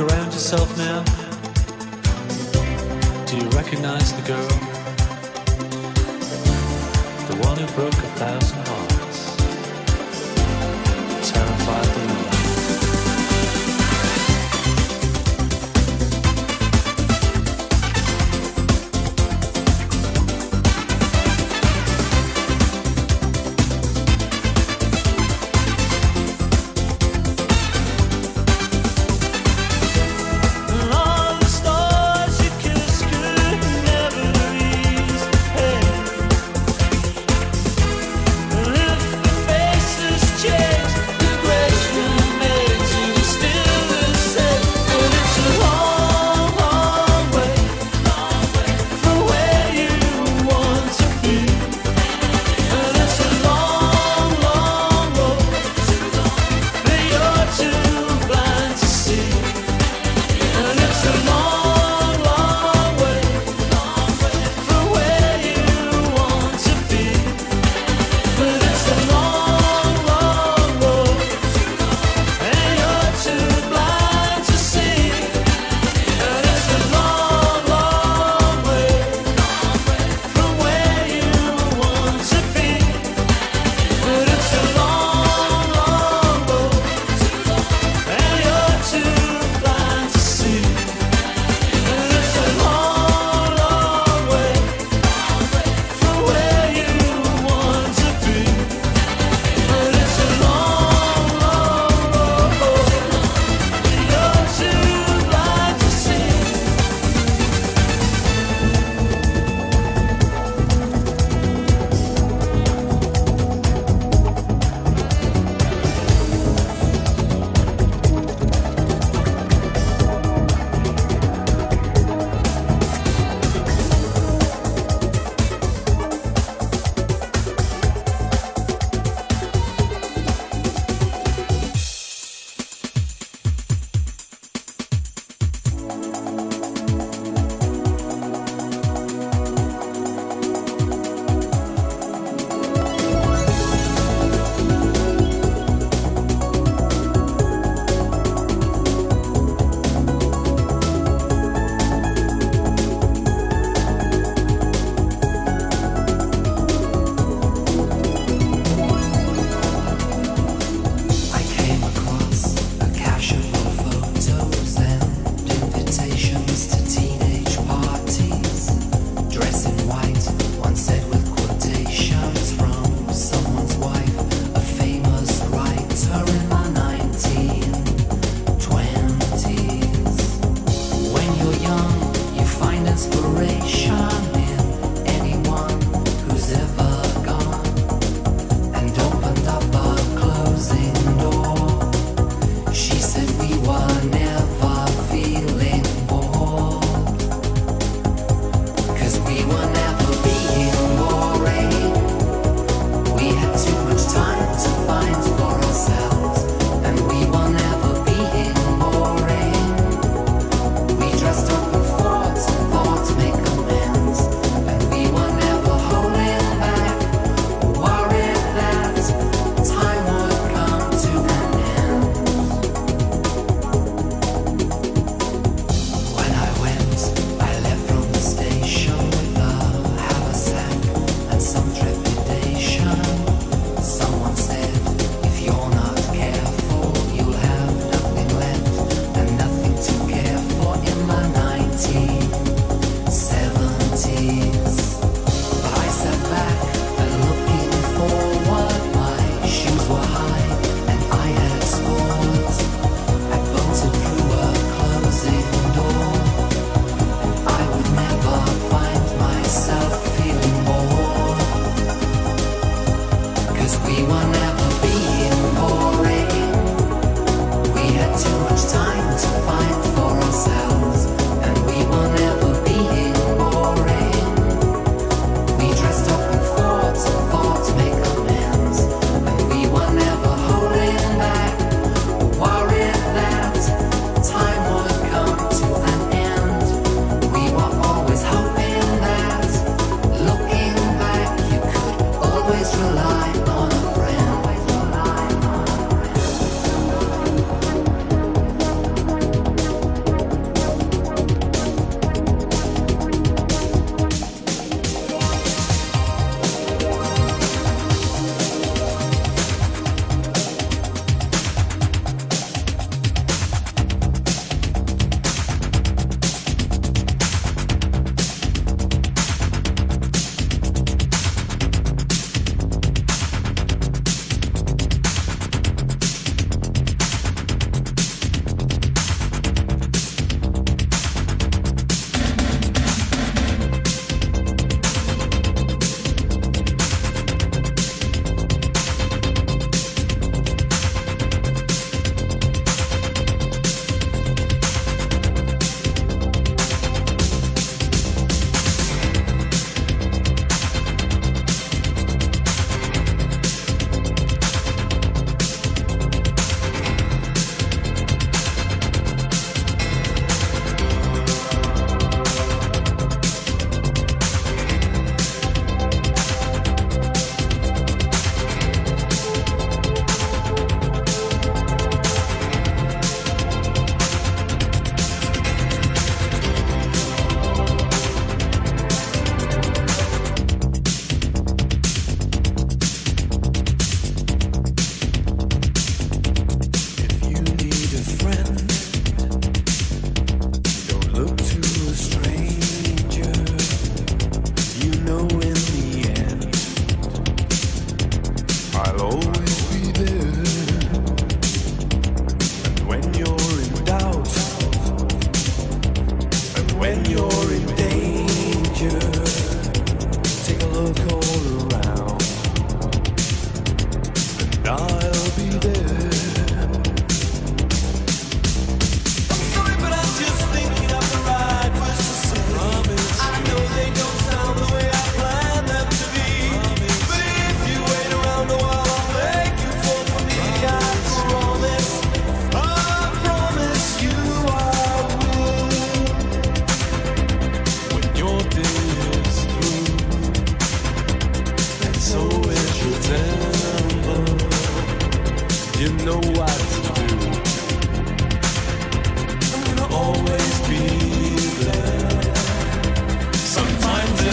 around yourself now? Do you recognize the girl? The one who broke a thousand hearts, terrified gold.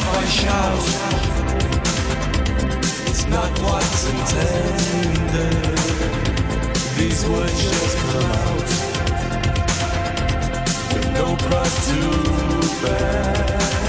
I shout, it's not what's intended. These words just come out with no cross to bear.